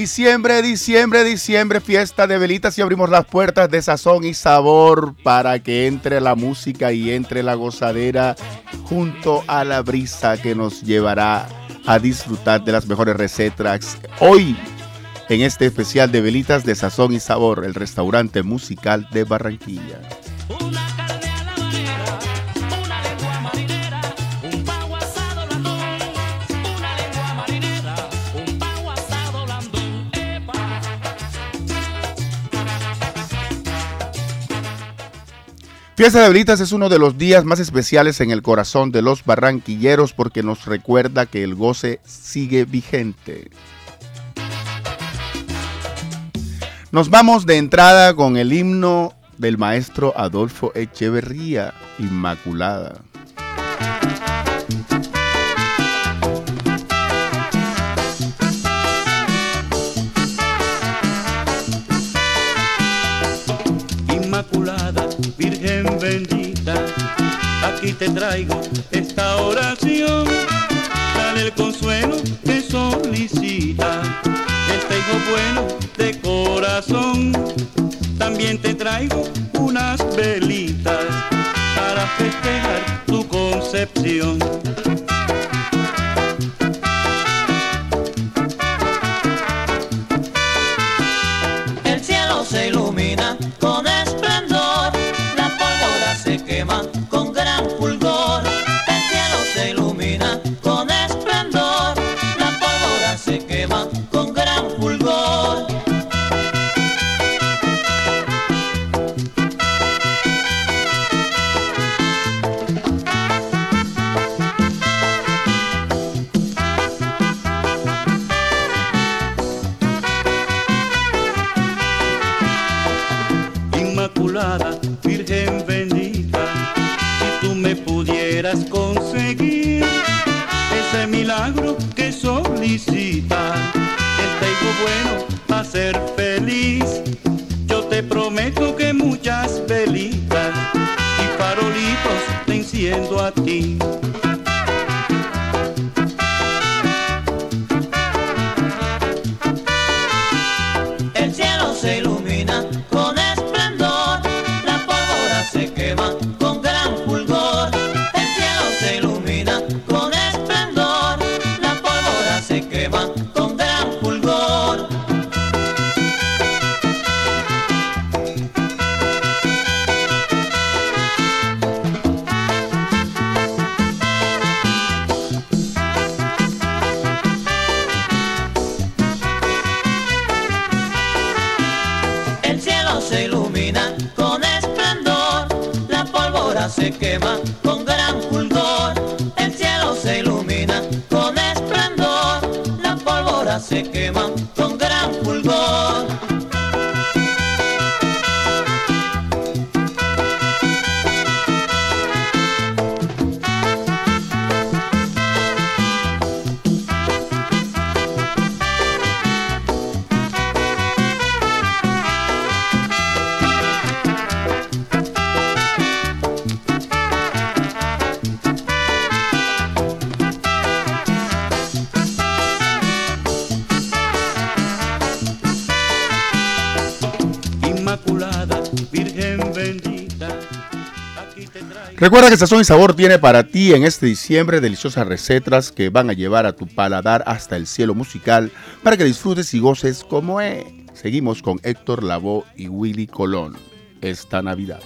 Diciembre, diciembre, diciembre, fiesta de velitas y abrimos las puertas de sazón y sabor para que entre la música y entre la gozadera junto a la brisa que nos llevará a disfrutar de las mejores recetas. Hoy, en este especial de velitas de sazón y sabor, el restaurante musical de Barranquilla. Fiesta de Velitas es uno de los días más especiales en el corazón de los barranquilleros porque nos recuerda que el goce sigue vigente. Nos vamos de entrada con el himno del maestro Adolfo Echeverría, Inmaculada. Aquí te traigo esta oración. Dale el consuelo que solicita este hijo bueno de corazón. También te traigo unas velitas para festejar tu concepción. Recuerda que Sazón y Sabor tiene para ti en este diciembre deliciosas recetas que van a llevar a tu paladar hasta el cielo musical para que disfrutes y goces como es. Seguimos con Héctor Lavoe y Willy Colón esta Navidad.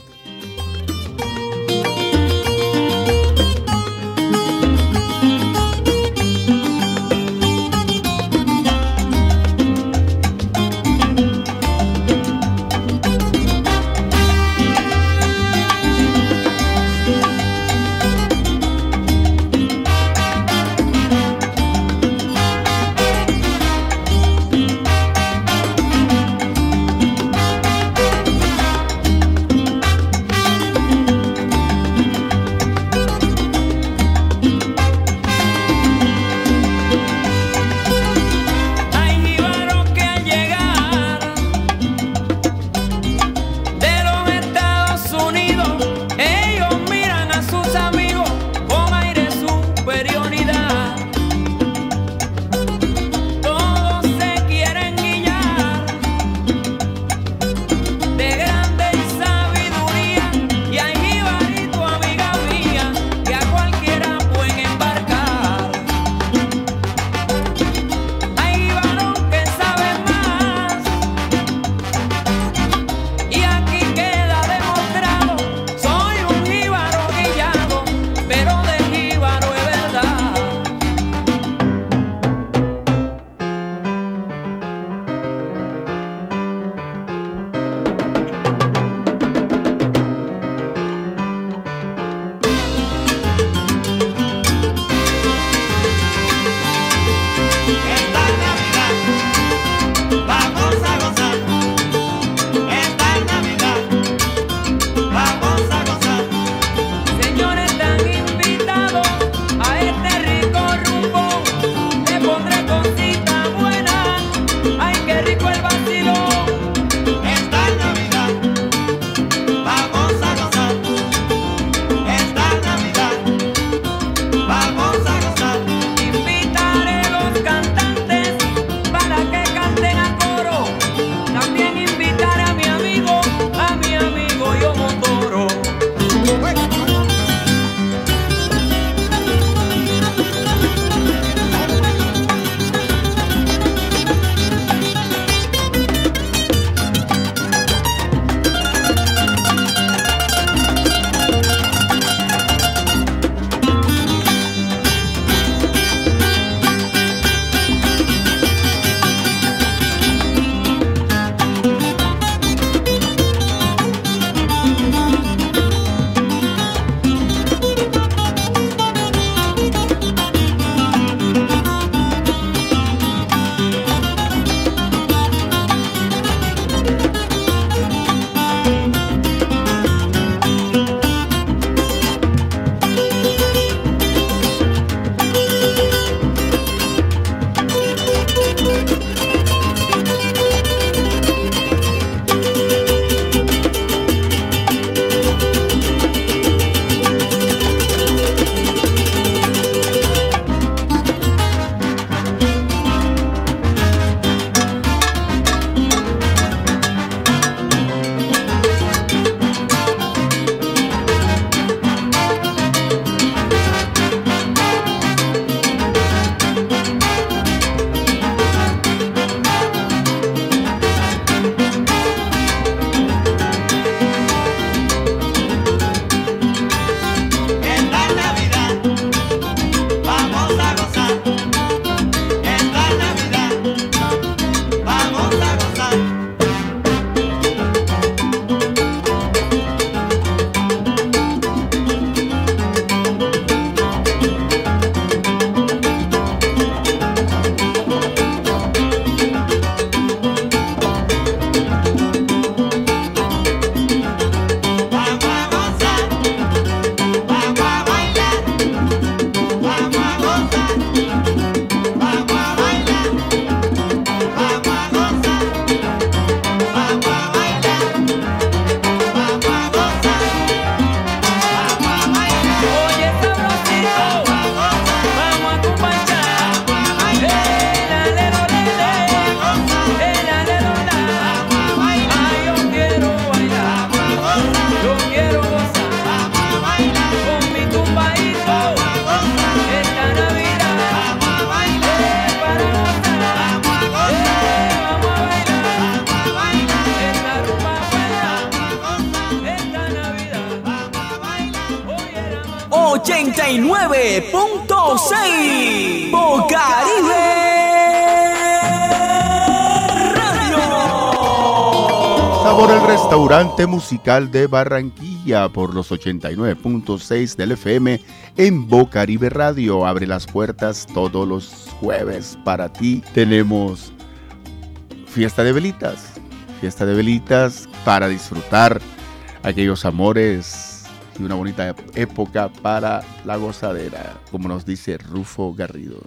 89.6 Bocaribe. Sabor el restaurante musical de Barranquilla por los 89.6 del FM en Bocaribe Radio. Abre las puertas todos los jueves para ti. Tenemos fiesta de velitas. Fiesta de velitas para disfrutar aquellos amores y una bonita época para la gozadera, como nos dice Rufo Garrido.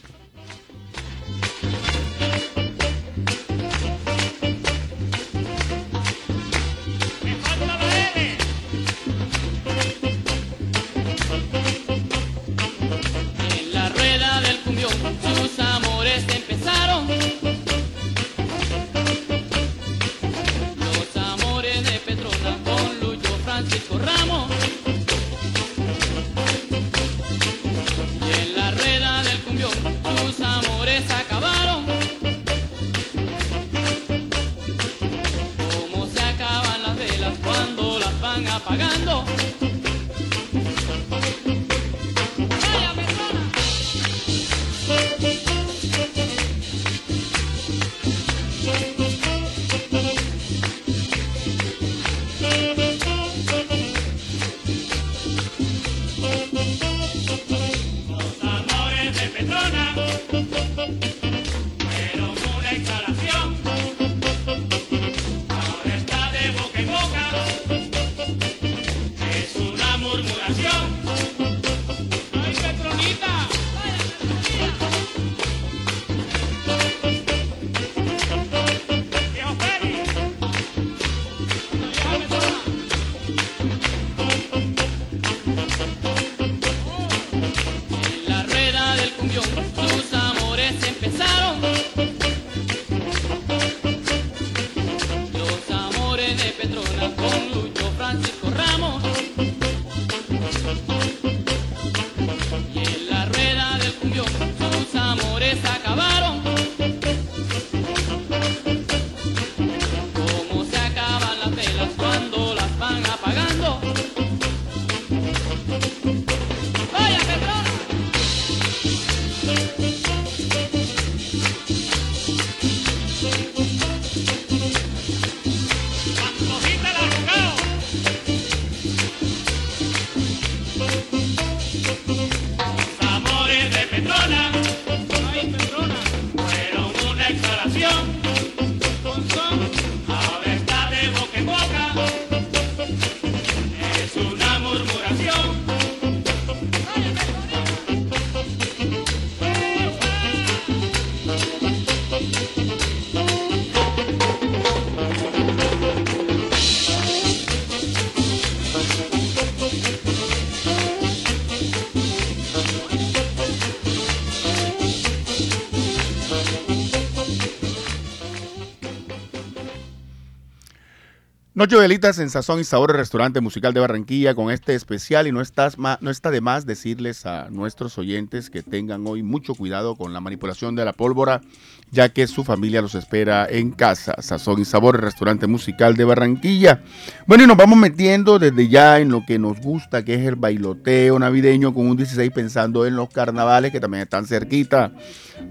Noche Velitas en Sazón y Sabor, el restaurante musical de Barranquilla con este especial y no, estás no está de más decirles a nuestros oyentes que tengan hoy mucho cuidado con la manipulación de la pólvora, ya que su familia los espera en casa. Sazón y Sabor, restaurante musical de Barranquilla. Bueno, y nos vamos metiendo desde ya en lo que nos gusta, que es el bailoteo navideño con un 16 pensando en los carnavales que también están cerquita.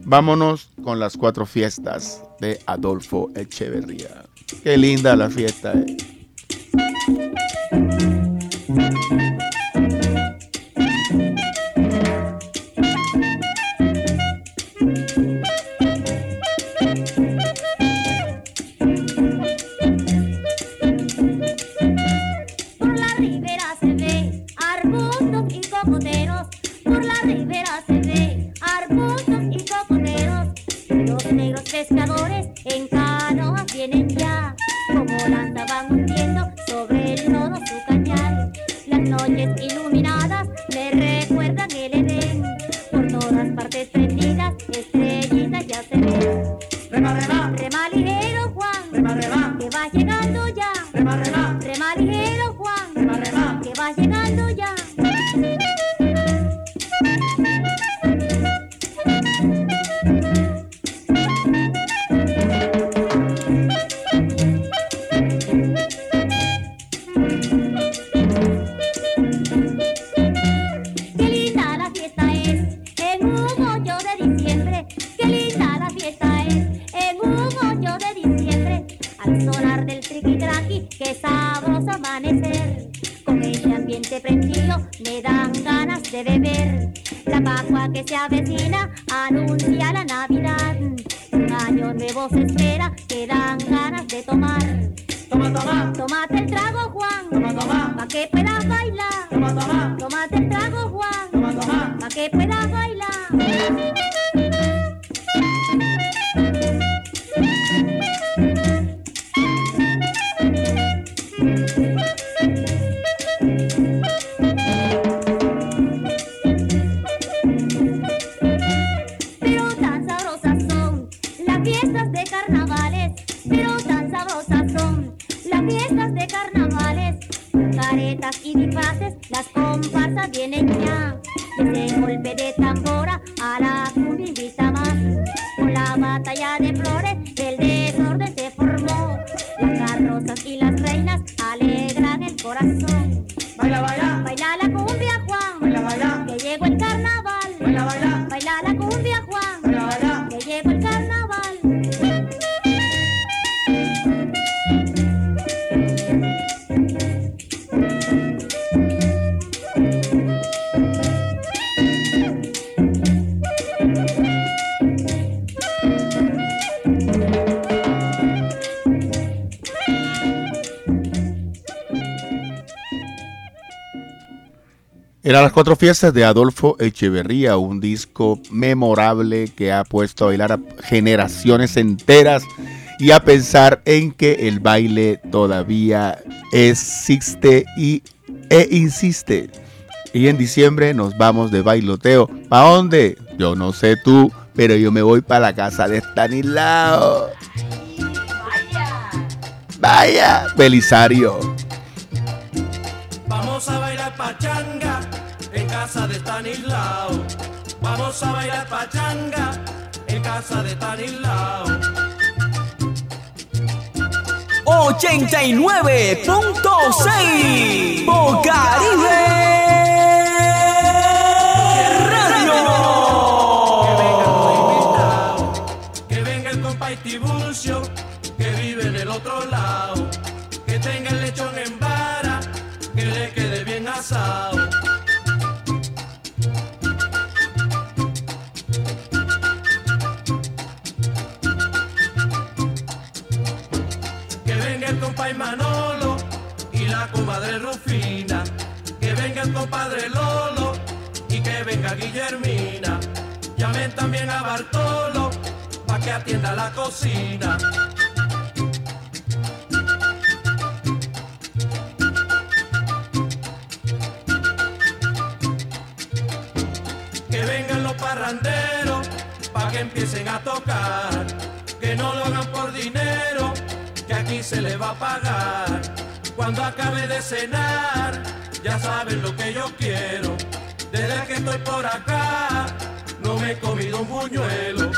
Vámonos con las cuatro fiestas de Adolfo Echeverría. Qué linda la fiesta. Eh. Tómate el trago, Juan. Toma, toma. Pa' que puedas bailar. Toma, toma. Tómate el trago, Eran las cuatro fiestas de Adolfo Echeverría, un disco memorable que ha puesto a bailar a generaciones enteras y a pensar en que el baile todavía existe y, e insiste. Y en diciembre nos vamos de bailoteo. ¿Para dónde? Yo no sé tú, pero yo me voy para la casa de Stanislao. Vaya, Belisario. Vamos a bailar pachanga casa de Stanislao. Vamos a bailar pachanga en casa de Stanislao. 89.6 Bocaribe El compadre Lolo y que venga Guillermina. Llamen también a Bartolo pa' que atienda la cocina. Que vengan los parranderos pa' que empiecen a tocar. Que no lo hagan por dinero, que aquí se le va a pagar. Cuando acabe de cenar, ya saben lo que yo quiero. Desde que estoy por acá, no me he comido un buñuelo.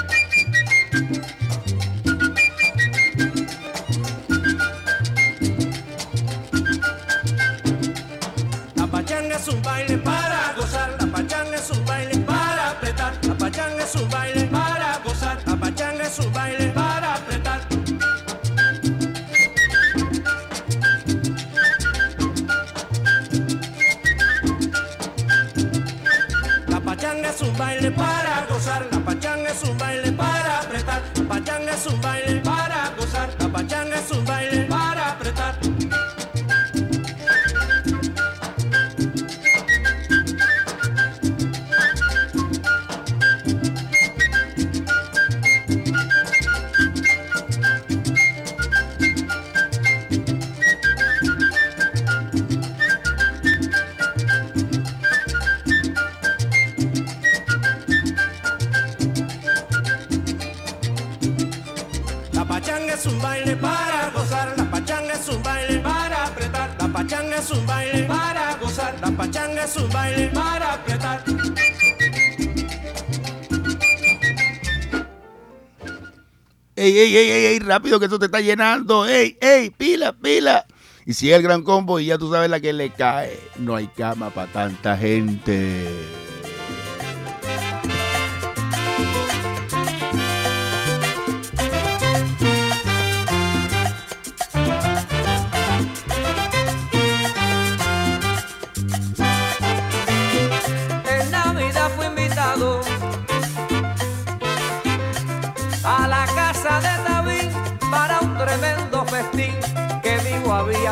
¡Ey, ey, ey, ey! Rápido que eso te está llenando. ¡Ey, ey! ¡Pila, pila! Y si el gran combo y ya tú sabes la que le cae, no hay cama para tanta gente.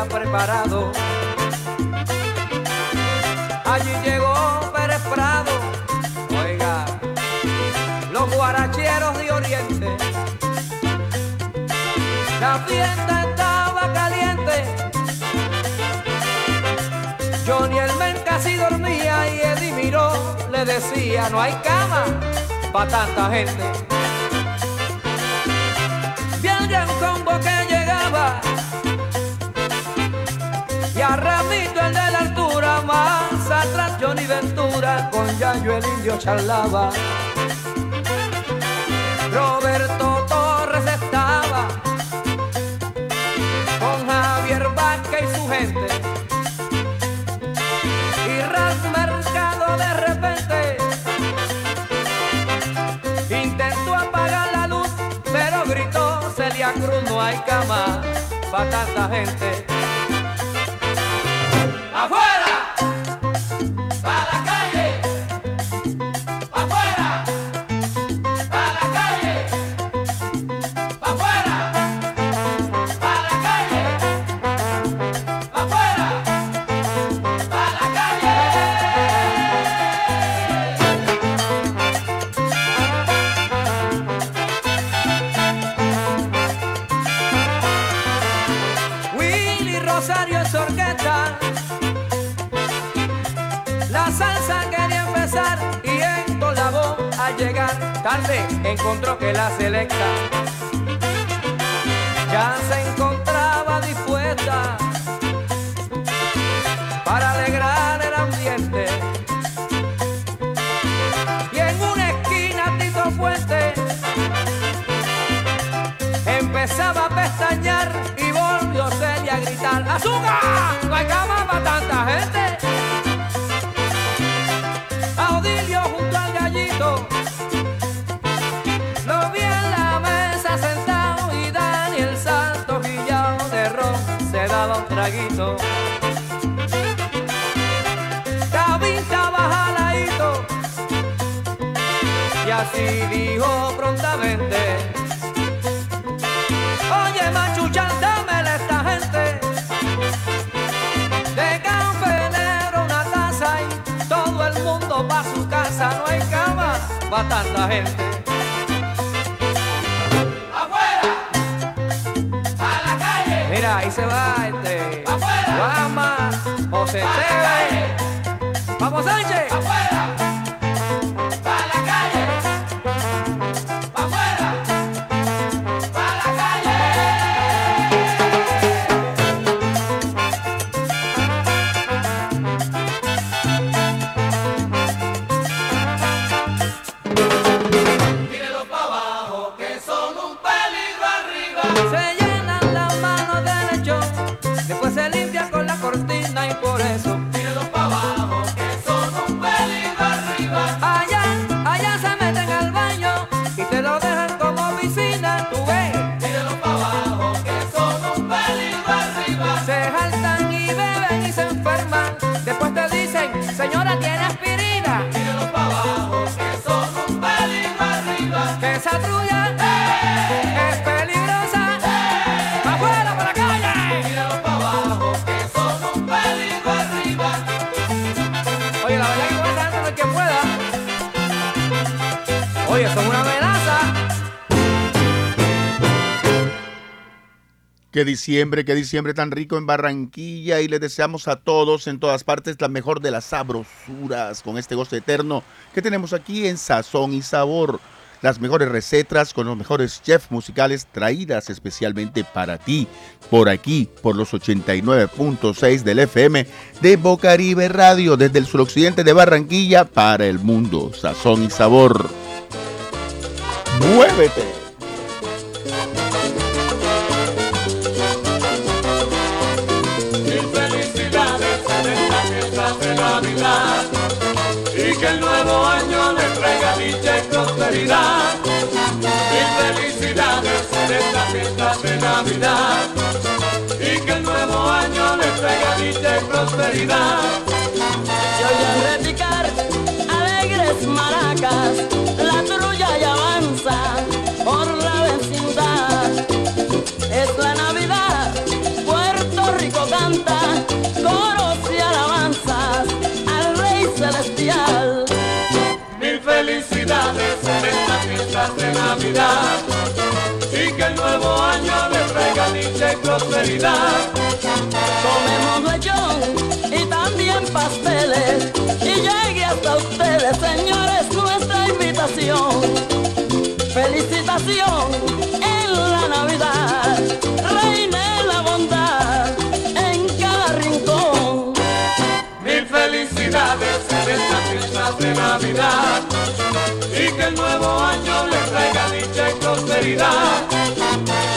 Preparado. Allí llegó Pérez Prado, oiga, los guaracheros de Oriente. La fiesta estaba caliente. Johnny el men casi dormía y Eddie miró, le decía, no hay cama para tanta gente. Con Yayo el indio charlaba. Roberto Torres estaba con Javier Vázquez y su gente. Y Ras Mercado de repente intentó apagar la luz, pero gritó Celia Cruz, no hay cama para tanta gente. Pa' tanta gente. ¡Afuera! ¡A la calle! Mira, ahí se va Que diciembre, que diciembre tan rico en Barranquilla y les deseamos a todos en todas partes la mejor de las sabrosuras con este gozo eterno que tenemos aquí en Sazón y Sabor. Las mejores recetas con los mejores chefs musicales traídas especialmente para ti, por aquí, por los 89.6 del FM de Bocaribe Radio, desde el suroccidente de Barranquilla para el mundo. Sazón y Sabor. ¡Muévete! que el nuevo año les traiga dicha y prosperidad y felicidades en esta fiesta de Navidad. Y que el nuevo año le traiga dicha y prosperidad. Yo a repicar alegres maracas, la trulla ya avanza por la vecindad. Es la Navidad, Puerto Rico canta, coros y alabanzas al Rey Celestial. De Navidad y que el nuevo año le traiga y prosperidad. Comemos lechón y también pasteles y llegue hasta ustedes, señores, nuestra invitación. Felicitación nuevo año le traiga dicha y prosperidad.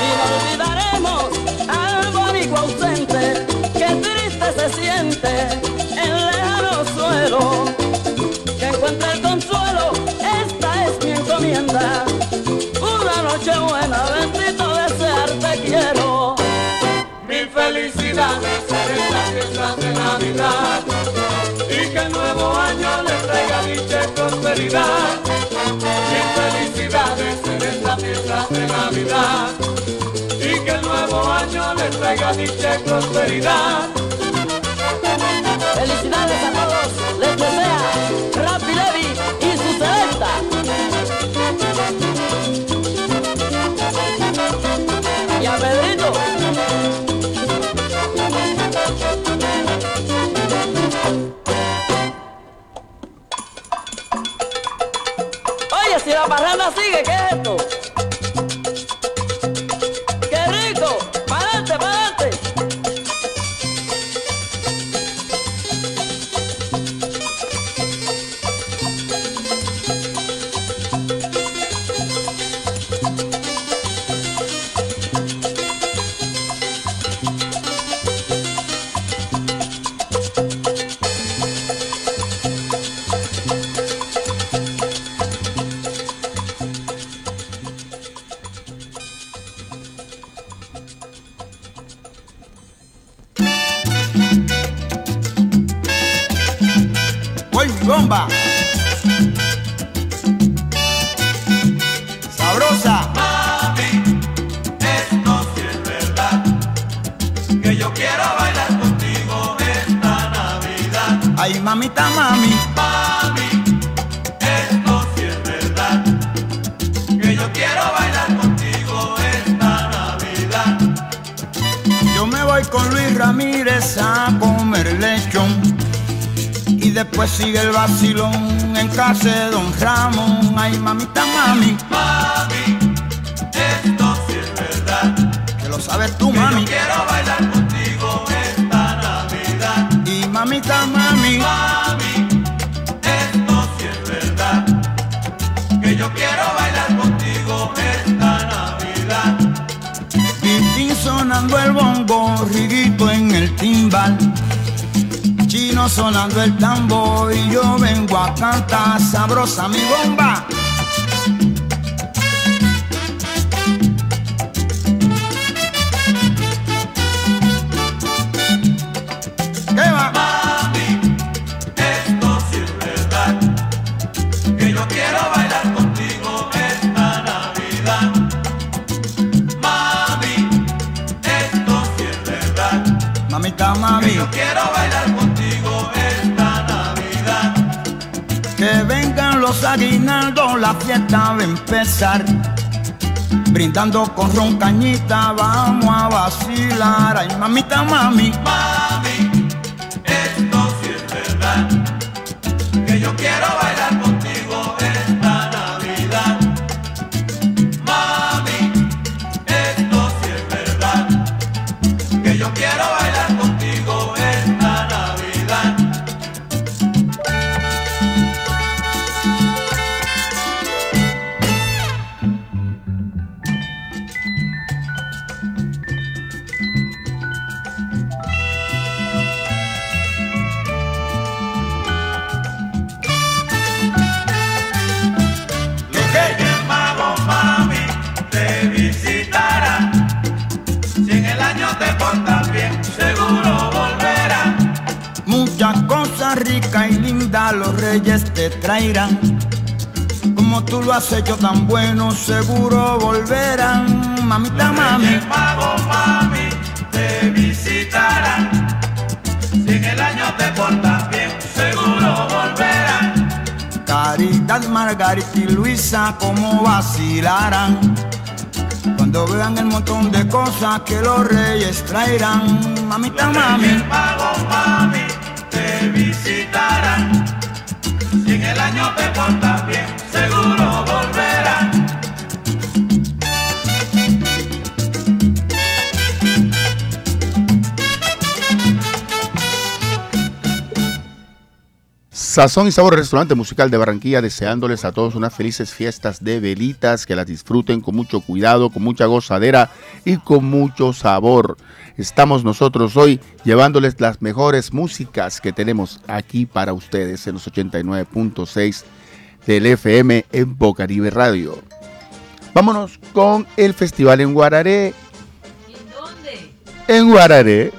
Y no olvidaremos al boricua ausente que triste se siente en lejano suelo. Que encuentre el consuelo, esta es mi encomienda. Una noche buena, bendito desearte quiero. Mil felicidades en estas fiestas de Navidad y que el nuevo año le traiga dicha y prosperidad. Navidad y que el nuevo año le traiga dicha prosperidad. Felicidades a todos, les desea Rappi Levi y su selecta. Y a Pedrito. Oye, si la parranda sigue, ¿qué es esto? El tambor y yo vengo a cantar sabrosa mi bomba. Empezar. Brindando con ron cañita, vamos a vacilar. Ay, mamita, mami. Mami, Como tú lo has hecho tan bueno, seguro volverán. Mamita, mami. Reyes Magos, mami, te visitarán. Si en el año te portas bien, seguro volverán. Caridad, Margarita y Luisa, como vacilarán. Cuando vean el montón de cosas que los reyes traerán, mamita, mami. pago, mami, te visitarán. Si en el año te portas bien, Sazón y Sabor Restaurante Musical de Barranquilla, deseándoles a todos unas felices fiestas de velitas, que las disfruten con mucho cuidado, con mucha gozadera y con mucho sabor. Estamos nosotros hoy llevándoles las mejores músicas que tenemos aquí para ustedes en los 89.6 del FM en Bocaribe Radio. Vámonos con el festival en Guararé. ¿En dónde? En Guararé.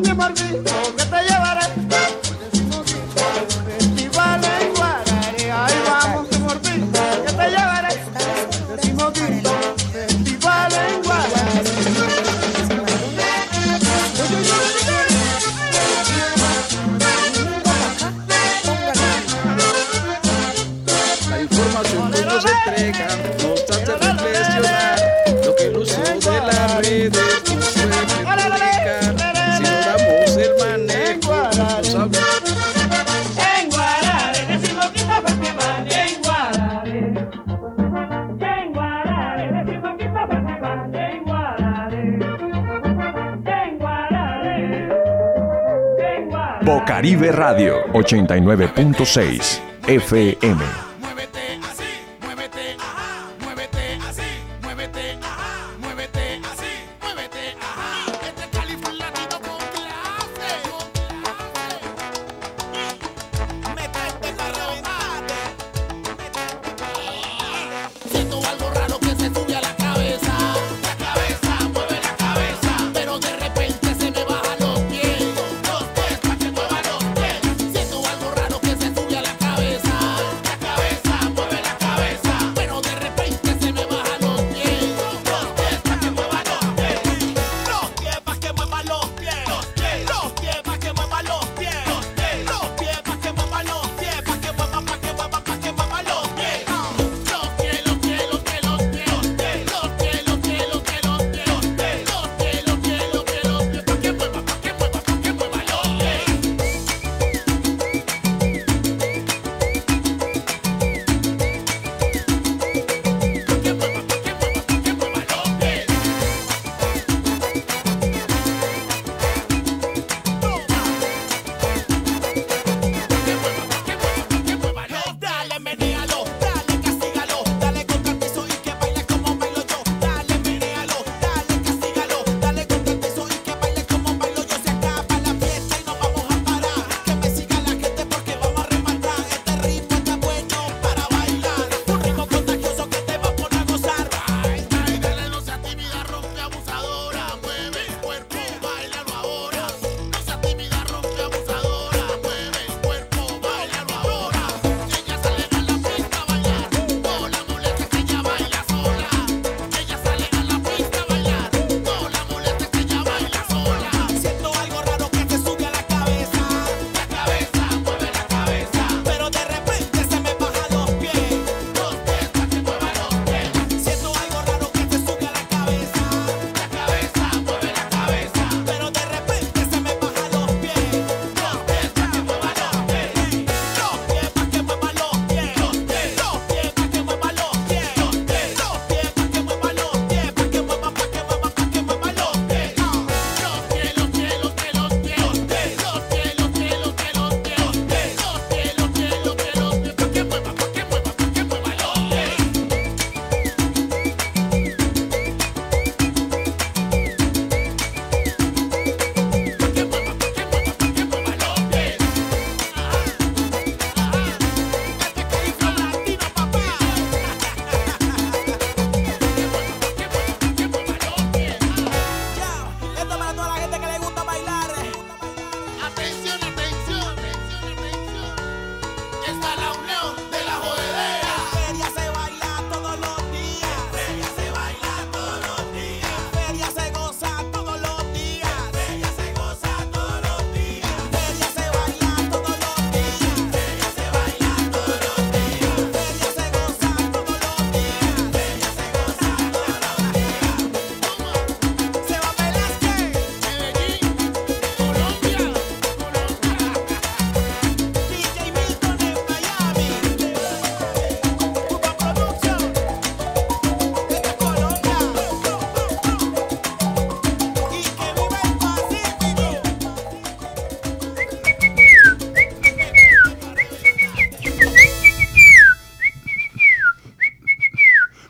Mi Marquito, que 89.6 FM.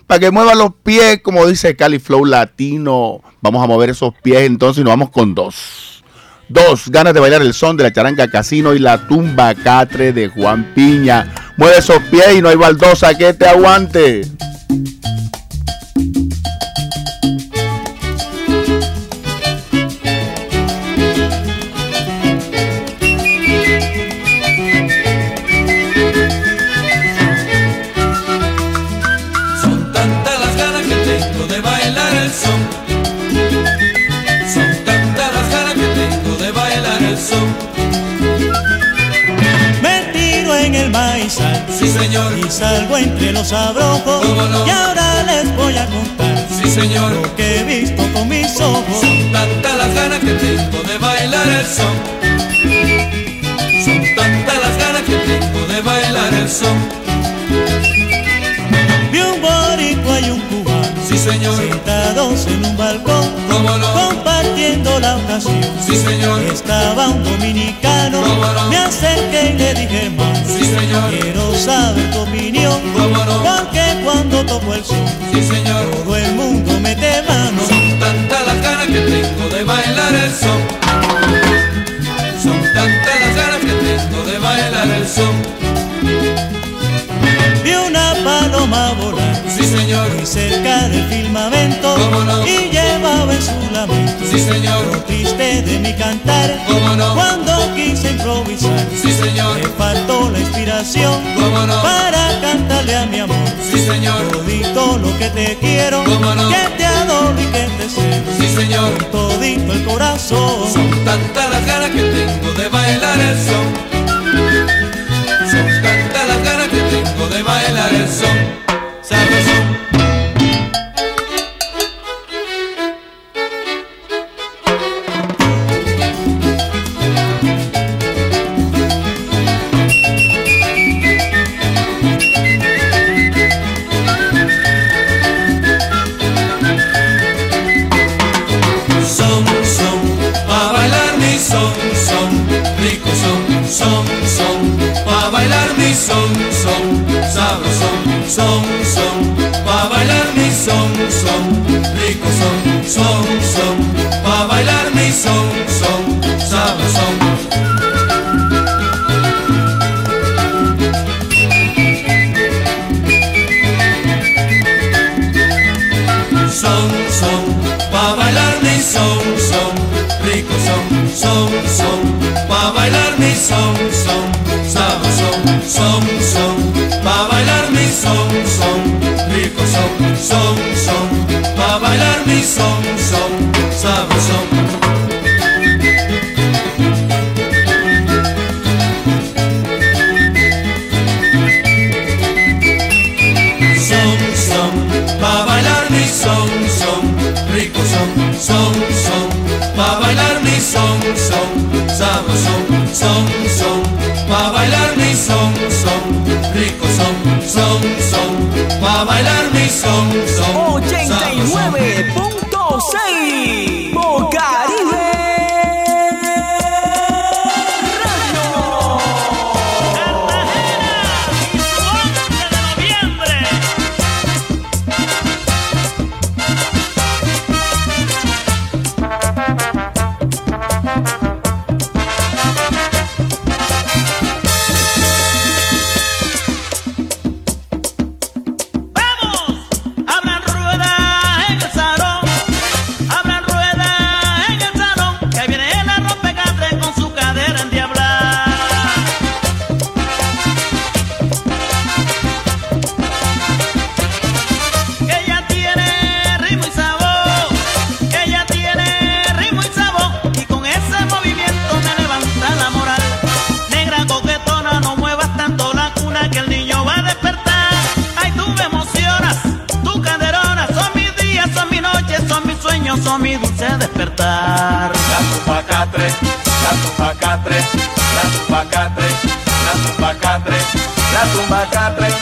Para que mueva los pies, como dice Cali Flow Latino. Vamos a mover esos pies entonces y nos vamos con dos. Dos, ganas de bailar el son de la charanga casino y la tumba catre de Juan Piña. Mueve esos pies y no hay baldosa que te aguante. Sí, señor. y salgo entre los abrojos. Y ahora les voy a contar Sí, señor. lo que he visto con mis ojos. Son tantas las ganas que tengo de bailar el son. Son tantas las ganas que tengo de bailar el son. Señor. sentados en un balcón. Compartiendo la ocasión. Sí, señor. Estaba un dominicano. Me acerqué y le dije, hermano. Sí, señor. Quiero saber tu opinión. ¿Cómo no? Porque cuando toco el son, Sí, señor. todo el mundo mete mano. Señor. muy cerca del firmamento y llevaba en su lamento Sí, señor. lo triste de mi cantar. ¿Cómo no? Cuando quise improvisar, Sí, señor. me faltó la inspiración ¿Cómo no? para cantarle a mi amor. Sí, señor. Todito lo que te quiero, ¿Cómo no? que te adoro y que te celo. Sí, señor. Todito el corazón. Son tantas las ganas que tengo de bailar el. Son Son, pa' bailar mi son, son, rico son, son, son, pa' bailar mi son, son, sabrosón, son, son, pa' bailar mi son, son, rico son, son, son, pa' bailar mi son, son, sabrosón. son, son, pa' bailar mi son, son. 89. La tumba catre, la tumba catre, la tumba catre, la tumba catre, la tumba catre,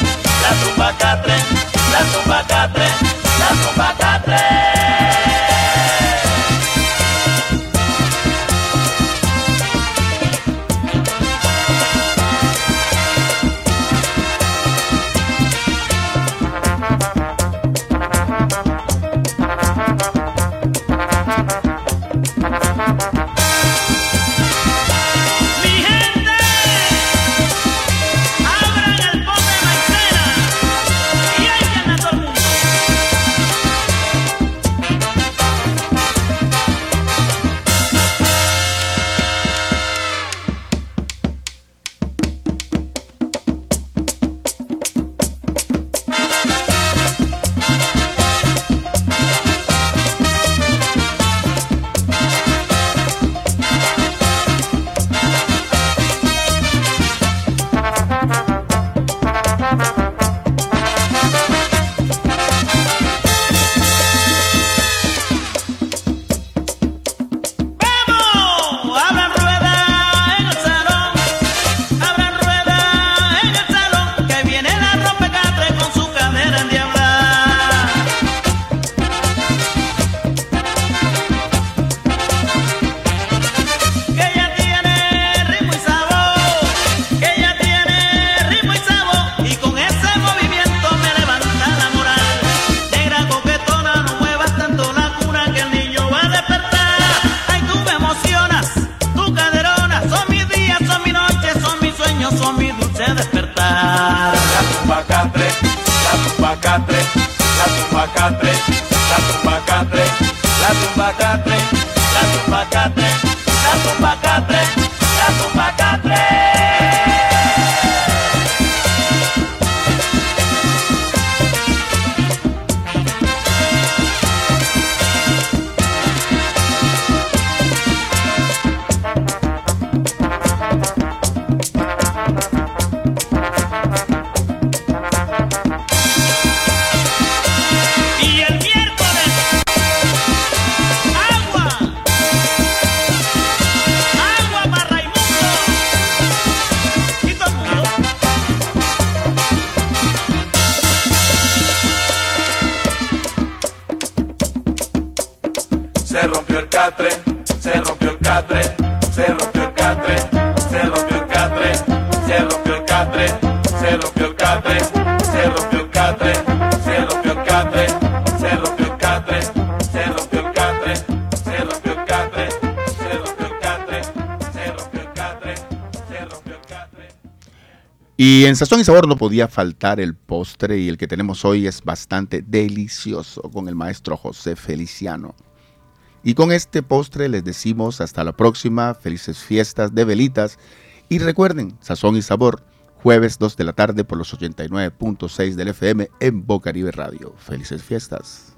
Se rompió el catre, se rompió el catre, se rompió el catre, se rompió el catre, se rompió el catre, se rompió el catre, se rompió el catre, se rompió el catre, se rompió el catre, se rompió el catre, se rompió el catre, se rompió el catre, se rompió el catre, se rompió el catre. Y en Sazón y Sabor no podía faltar el postre y el que tenemos hoy es bastante delicioso con el maestro José Feliciano. Y con este postre les decimos hasta la próxima, felices fiestas de velitas y recuerden, Sazón y Sabor, jueves 2 de la tarde por los 89.6 del FM en Bocaribe Radio. Felices fiestas.